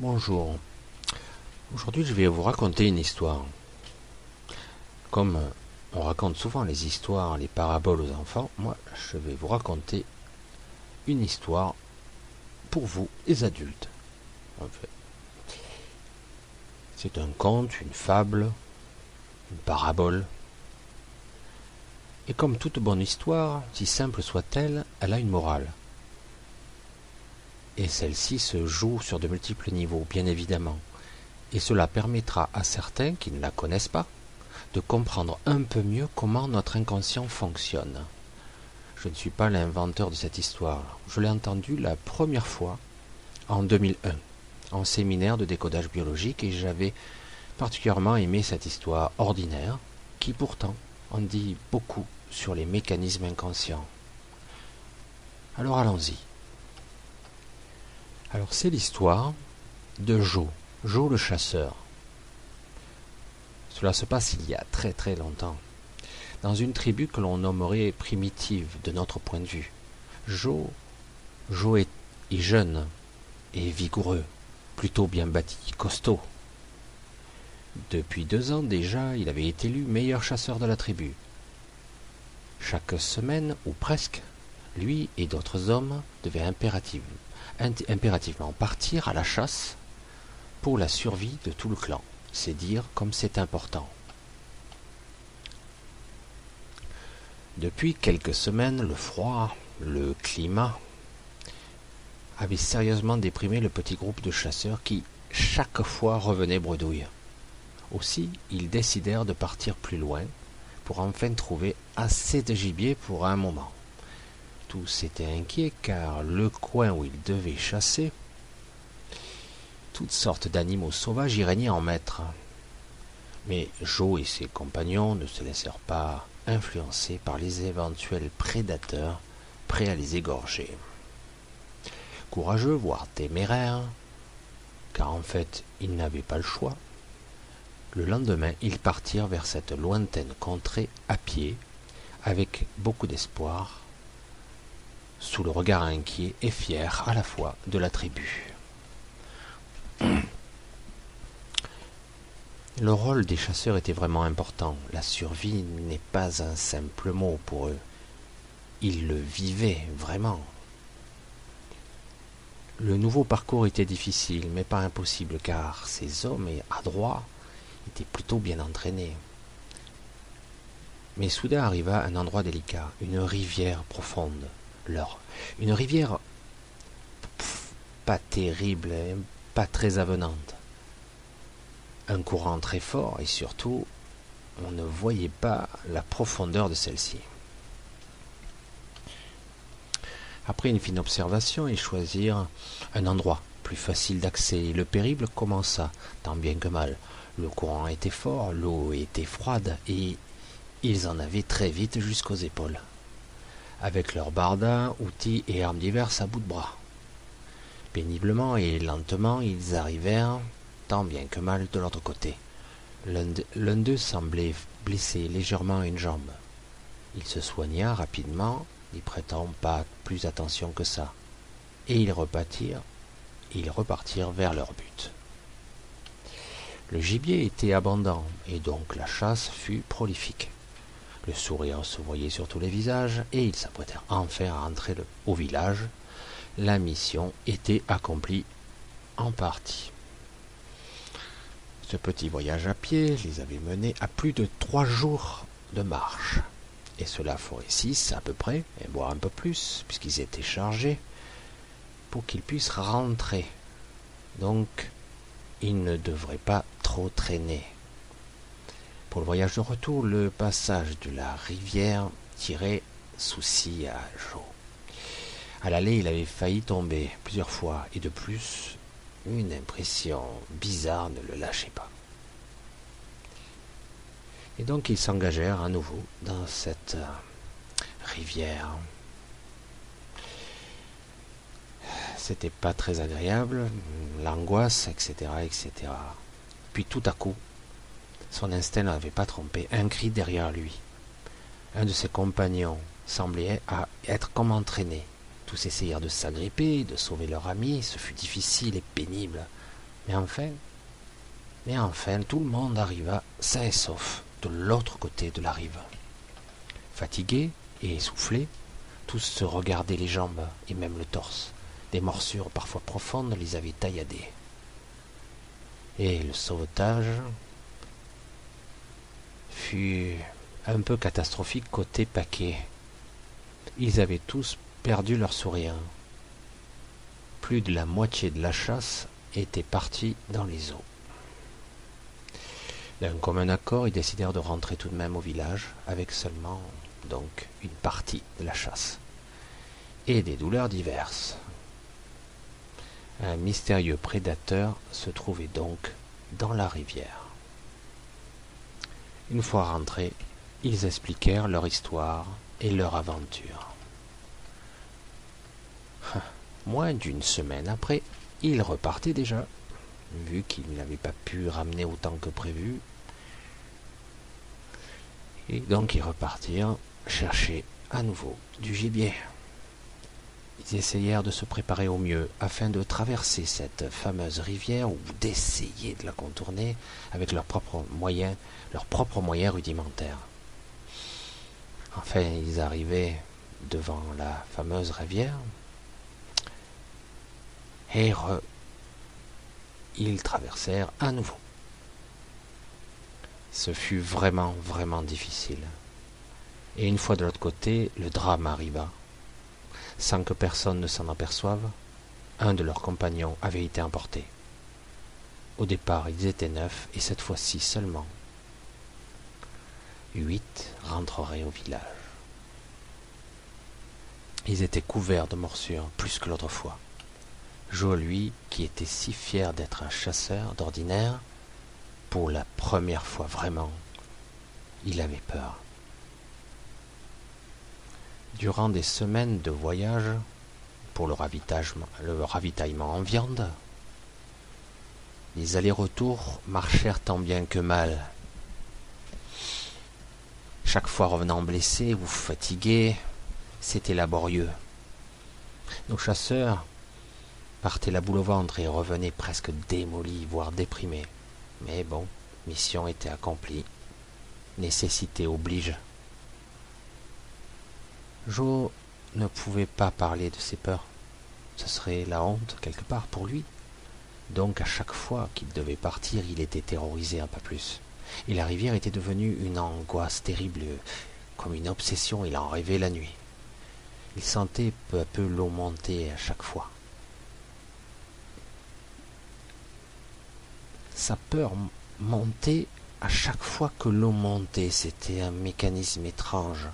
Bonjour. Aujourd'hui, je vais vous raconter une histoire. Comme on raconte souvent les histoires, les paraboles aux enfants, moi, je vais vous raconter une histoire pour vous, les adultes. C'est un conte, une fable, une parabole. Et comme toute bonne histoire, si simple soit-elle, elle a une morale et celle-ci se joue sur de multiples niveaux, bien évidemment, et cela permettra à certains qui ne la connaissent pas de comprendre un peu mieux comment notre inconscient fonctionne. Je ne suis pas l'inventeur de cette histoire, je l'ai entendue la première fois en 2001, en séminaire de décodage biologique, et j'avais particulièrement aimé cette histoire ordinaire, qui pourtant en dit beaucoup sur les mécanismes inconscients. Alors allons-y. Alors c'est l'histoire de Joe, Joe le chasseur. Cela se passe il y a très très longtemps, dans une tribu que l'on nommerait primitive de notre point de vue. Joe, est jeune et vigoureux, plutôt bien bâti, costaud. Depuis deux ans déjà, il avait été élu meilleur chasseur de la tribu. Chaque semaine, ou presque, lui et d'autres hommes devaient impérativement impérativement partir à la chasse pour la survie de tout le clan. C'est dire comme c'est important. Depuis quelques semaines, le froid, le climat avait sérieusement déprimé le petit groupe de chasseurs qui, chaque fois, revenait bredouille. Aussi, ils décidèrent de partir plus loin pour enfin trouver assez de gibier pour un moment tous étaient inquiets car le coin où ils devaient chasser, toutes sortes d'animaux sauvages y régnaient en maître. Mais Joe et ses compagnons ne se laissèrent pas influencer par les éventuels prédateurs prêts à les égorger. Courageux, voire téméraires, car en fait ils n'avaient pas le choix, le lendemain ils partirent vers cette lointaine contrée à pied, avec beaucoup d'espoir, sous le regard inquiet et fier à la fois de la tribu. Le rôle des chasseurs était vraiment important. La survie n'est pas un simple mot pour eux. Ils le vivaient vraiment. Le nouveau parcours était difficile, mais pas impossible, car ces hommes adroits étaient plutôt bien entraînés. Mais soudain arriva un endroit délicat, une rivière profonde Une rivière pas terrible, pas très avenante. Un courant très fort et surtout, on ne voyait pas la profondeur de celle-ci. Après une fine observation, ils choisirent un endroit plus facile d'accès. Le périple commença, tant bien que mal. Le courant était fort, l'eau était froide, et ils en avaient très vite jusqu'aux épaules avec leurs bardas, outils et armes diverses à bout de bras. Péniblement et lentement, ils arrivèrent, tant bien que mal, de l'autre côté. L'un d'eux semblait blessé légèrement une jambe. Il se soigna rapidement, n'y prêtant pas plus attention que ça, et ils repartirent, ils repartirent vers leur but. Le gibier était abondant, et donc la chasse fut prolifique. Le sourire se voyait sur tous les visages, et ils s'apprêtèrent enfin à rentrer au village. La mission était accomplie en partie. Ce petit voyage à pied les avait menés à plus de trois jours de marche. Et cela ferait six à peu près, et voire un peu plus, puisqu'ils étaient chargés, pour qu'ils puissent rentrer. Donc, ils ne devraient pas trop traîner. Pour le voyage de retour, le passage de la rivière tirait souci à Joe. À l'aller, il avait failli tomber plusieurs fois, et de plus, une impression bizarre ne le lâchait pas. Et donc ils s'engagèrent à nouveau dans cette euh, rivière. C'était pas très agréable, l'angoisse, etc., etc. Puis tout à coup, son instinct n'avait pas trompé. Un cri derrière lui. Un de ses compagnons semblait être comme entraîné. Tous essayèrent de s'agripper, de sauver leur ami. Ce fut difficile et pénible. Mais enfin, mais enfin, tout le monde arriva sain et sauf de l'autre côté de la rive. Fatigués et essoufflés, tous se regardaient les jambes et même le torse. Des morsures parfois profondes les avaient tailladés. Et le sauvetage fut un peu catastrophique côté paquet. Ils avaient tous perdu leur sourire. Plus de la moitié de la chasse était partie dans les eaux. D'un commun accord, ils décidèrent de rentrer tout de même au village avec seulement donc une partie de la chasse et des douleurs diverses. Un mystérieux prédateur se trouvait donc dans la rivière. Une fois rentrés, ils expliquèrent leur histoire et leur aventure. Moins d'une semaine après, ils repartaient déjà, vu qu'ils n'avaient pas pu ramener autant que prévu. Et donc ils repartirent chercher à nouveau du gibier. Ils essayèrent de se préparer au mieux afin de traverser cette fameuse rivière ou d'essayer de la contourner avec leurs propres moyens, leurs propres moyens rudimentaires. Enfin, ils arrivaient devant la fameuse rivière et ils traversèrent à nouveau. Ce fut vraiment, vraiment difficile. Et une fois de l'autre côté, le drame arriva. Sans que personne ne s'en aperçoive, un de leurs compagnons avait été emporté. Au départ, ils étaient neuf, et cette fois-ci seulement. Huit rentreraient au village. Ils étaient couverts de morsures, plus que l'autre fois. Joe, lui, qui était si fier d'être un chasseur d'ordinaire, pour la première fois vraiment, il avait peur. Durant des semaines de voyage pour le, le ravitaillement en viande, les allers-retours marchèrent tant bien que mal. Chaque fois revenant blessé ou fatigué, c'était laborieux. Nos chasseurs partaient la boule au ventre et revenaient presque démolis, voire déprimés. Mais bon, mission était accomplie. Nécessité oblige. Joe ne pouvait pas parler de ses peurs. Ce serait la honte quelque part pour lui. Donc à chaque fois qu'il devait partir, il était terrorisé un peu plus. Et la rivière était devenue une angoisse terrible, comme une obsession, il en rêvait la nuit. Il sentait peu à peu l'eau monter à chaque fois. Sa peur montait à chaque fois que l'eau montait, c'était un mécanisme étrange.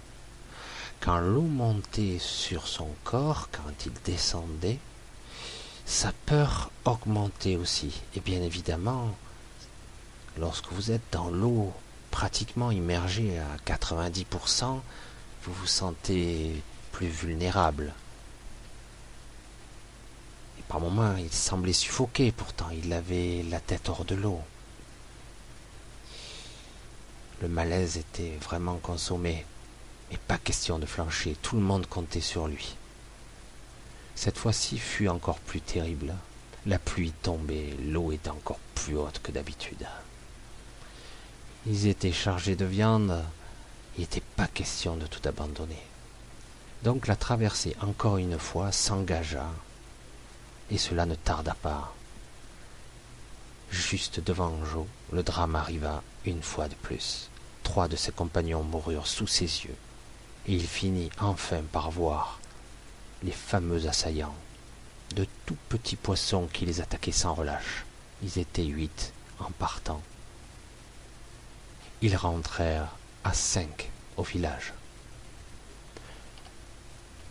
Quand l'eau montait sur son corps, quand il descendait, sa peur augmentait aussi. Et bien évidemment, lorsque vous êtes dans l'eau pratiquement immergé à 90%, vous vous sentez plus vulnérable. Et par moments, il semblait suffoquer, pourtant il avait la tête hors de l'eau. Le malaise était vraiment consommé. Pas question de flancher, tout le monde comptait sur lui. Cette fois-ci fut encore plus terrible. La pluie tombait, l'eau était encore plus haute que d'habitude. Ils étaient chargés de viande, il n'était pas question de tout abandonner. Donc la traversée encore une fois s'engagea, et cela ne tarda pas. Juste devant Joe, le drame arriva une fois de plus. Trois de ses compagnons moururent sous ses yeux et il finit enfin par voir les fameux assaillants, de tout petits poissons qui les attaquaient sans relâche. Ils étaient huit en partant. Ils rentrèrent à cinq au village.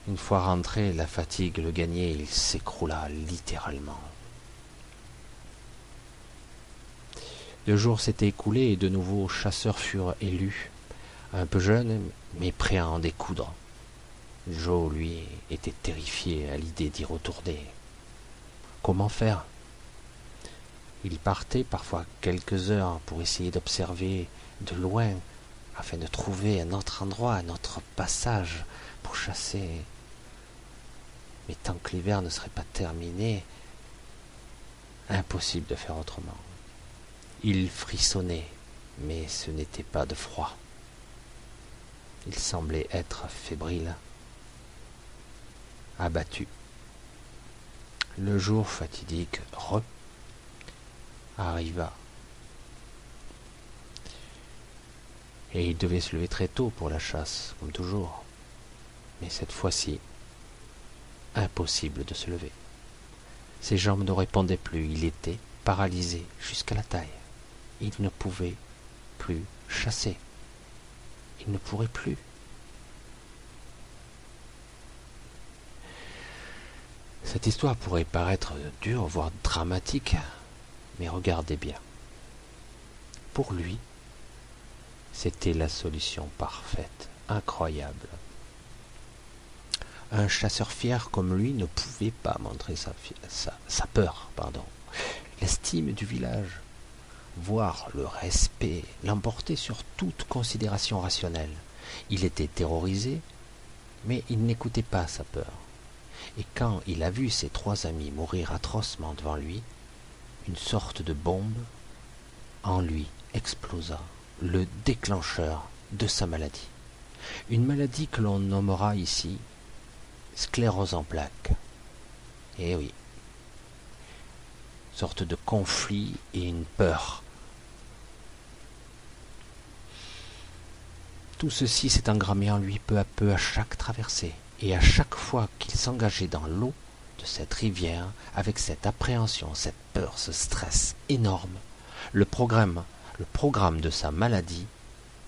Une fois rentré, la fatigue le gagnait, il s'écroula littéralement. Le jour s'était écoulé et de nouveaux chasseurs furent élus un peu jeune, mais prêt à en découdre. Joe, lui, était terrifié à l'idée d'y retourner. Comment faire? Il partait parfois quelques heures pour essayer d'observer de loin afin de trouver un autre endroit, un autre passage pour chasser. Mais tant que l'hiver ne serait pas terminé, Impossible de faire autrement. Il frissonnait, mais ce n'était pas de froid. Il semblait être fébrile, abattu. Le jour fatidique re arriva. Et il devait se lever très tôt pour la chasse, comme toujours. Mais cette fois-ci, impossible de se lever. Ses jambes ne répondaient plus, il était paralysé jusqu'à la taille. Il ne pouvait plus chasser. Il ne pourrait plus. Cette histoire pourrait paraître dure, voire dramatique, mais regardez bien. Pour lui, c'était la solution parfaite, incroyable. Un chasseur fier comme lui ne pouvait pas montrer sa, peur, pardon, l'estime du village, voir le respect l'emporter sur toute considération rationnelle. Il était terrorisé, mais il n'écoutait pas sa peur. Et quand il a vu ses trois amis mourir atrocement devant lui, une sorte de bombe en lui explosa, le déclencheur de sa maladie. Une maladie que l'on nommera ici sclérose en plaques. Eh oui. Sorte de conflit et une peur. Tout ceci s'est engrammé en lui peu à peu à chaque traversée, et à chaque fois qu'il s'engageait dans l'eau de cette rivière, avec cette appréhension, cette peur, ce stress énorme, le programme, le programme de sa maladie,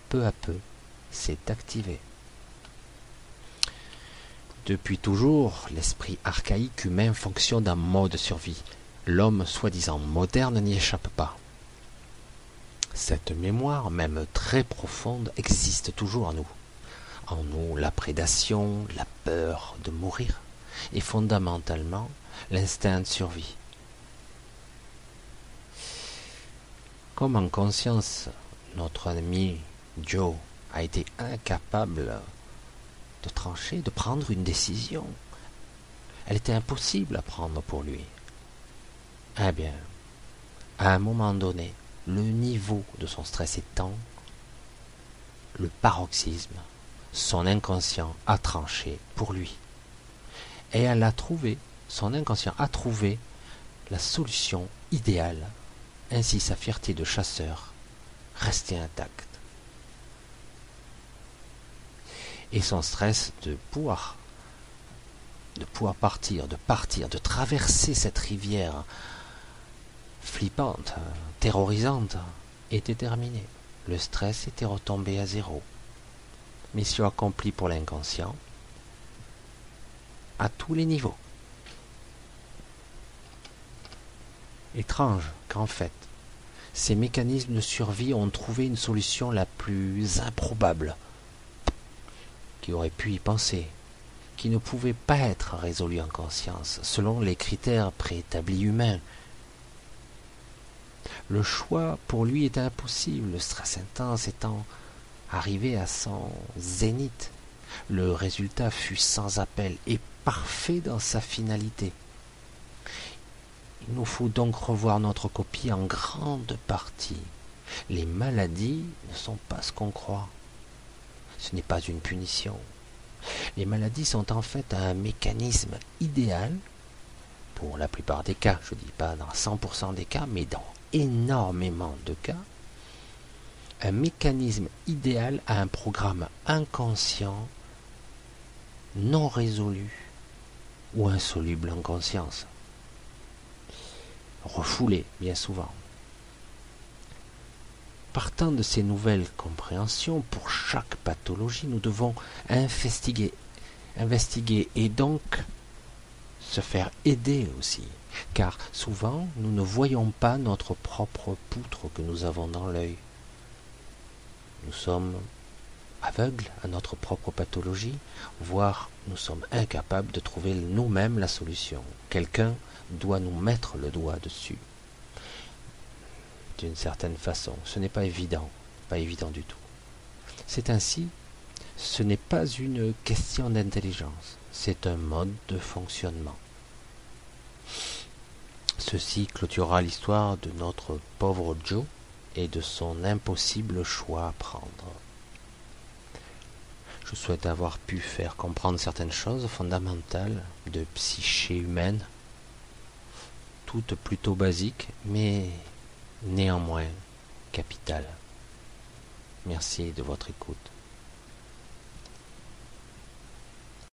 peu à peu, s'est activé. Depuis toujours, l'esprit archaïque humain fonctionne en mode survie. L'homme soi-disant moderne n'y échappe pas. Cette mémoire, même très profonde, existe toujours en nous. En nous, la prédation, la peur de mourir, et fondamentalement l'instinct de survie. Comme en conscience, notre ami Joe a été incapable de trancher, de prendre une décision. Elle était impossible à prendre pour lui. Eh bien, à un moment donné, le niveau de son stress étant le paroxysme, son inconscient a tranché pour lui. Et elle a trouvé, son inconscient a trouvé la solution idéale. Ainsi sa fierté de chasseur restait intacte. et son stress de pouvoir de pouvoir partir, de partir, de traverser cette rivière flippante, terrorisante, était terminé. Le stress était retombé à zéro. Mission accomplie pour l'inconscient à tous les niveaux. Étrange qu'en fait, ces mécanismes de survie ont trouvé une solution la plus improbable qui aurait pu y penser, qui ne pouvait pas être résolu en conscience, selon les critères préétablis humains. Le choix pour lui était impossible, le stress intense étant arrivé à son zénith. Le résultat fut sans appel et parfait dans sa finalité. Il nous faut donc revoir notre copie en grande partie. Les maladies ne sont pas ce qu'on croit ce n'est pas une punition. Les maladies sont en fait un mécanisme idéal, pour la plupart des cas, je ne dis pas dans 100% des cas, mais dans énormément de cas, un mécanisme idéal à un programme inconscient non résolu ou insoluble en conscience, refoulé bien souvent. Partant de ces nouvelles compréhensions, pour chaque pathologie, nous devons investiguer, investiguer et donc se faire aider aussi, car souvent nous ne voyons pas notre propre poutre que nous avons dans l'œil. Nous sommes aveugles à notre propre pathologie, voire nous sommes incapables de trouver nous-mêmes la solution. Quelqu'un doit nous mettre le doigt dessus d'une certaine façon. Ce n'est pas évident, pas évident du tout. C'est ainsi, ce n'est pas une question d'intelligence, c'est un mode de fonctionnement. Ceci clôturera l'histoire de notre pauvre Joe et de son impossible choix à prendre. Je souhaite avoir pu faire comprendre certaines choses fondamentales de psyché humaine, toutes plutôt basiques, mais néanmoins capitales. Merci de votre écoute.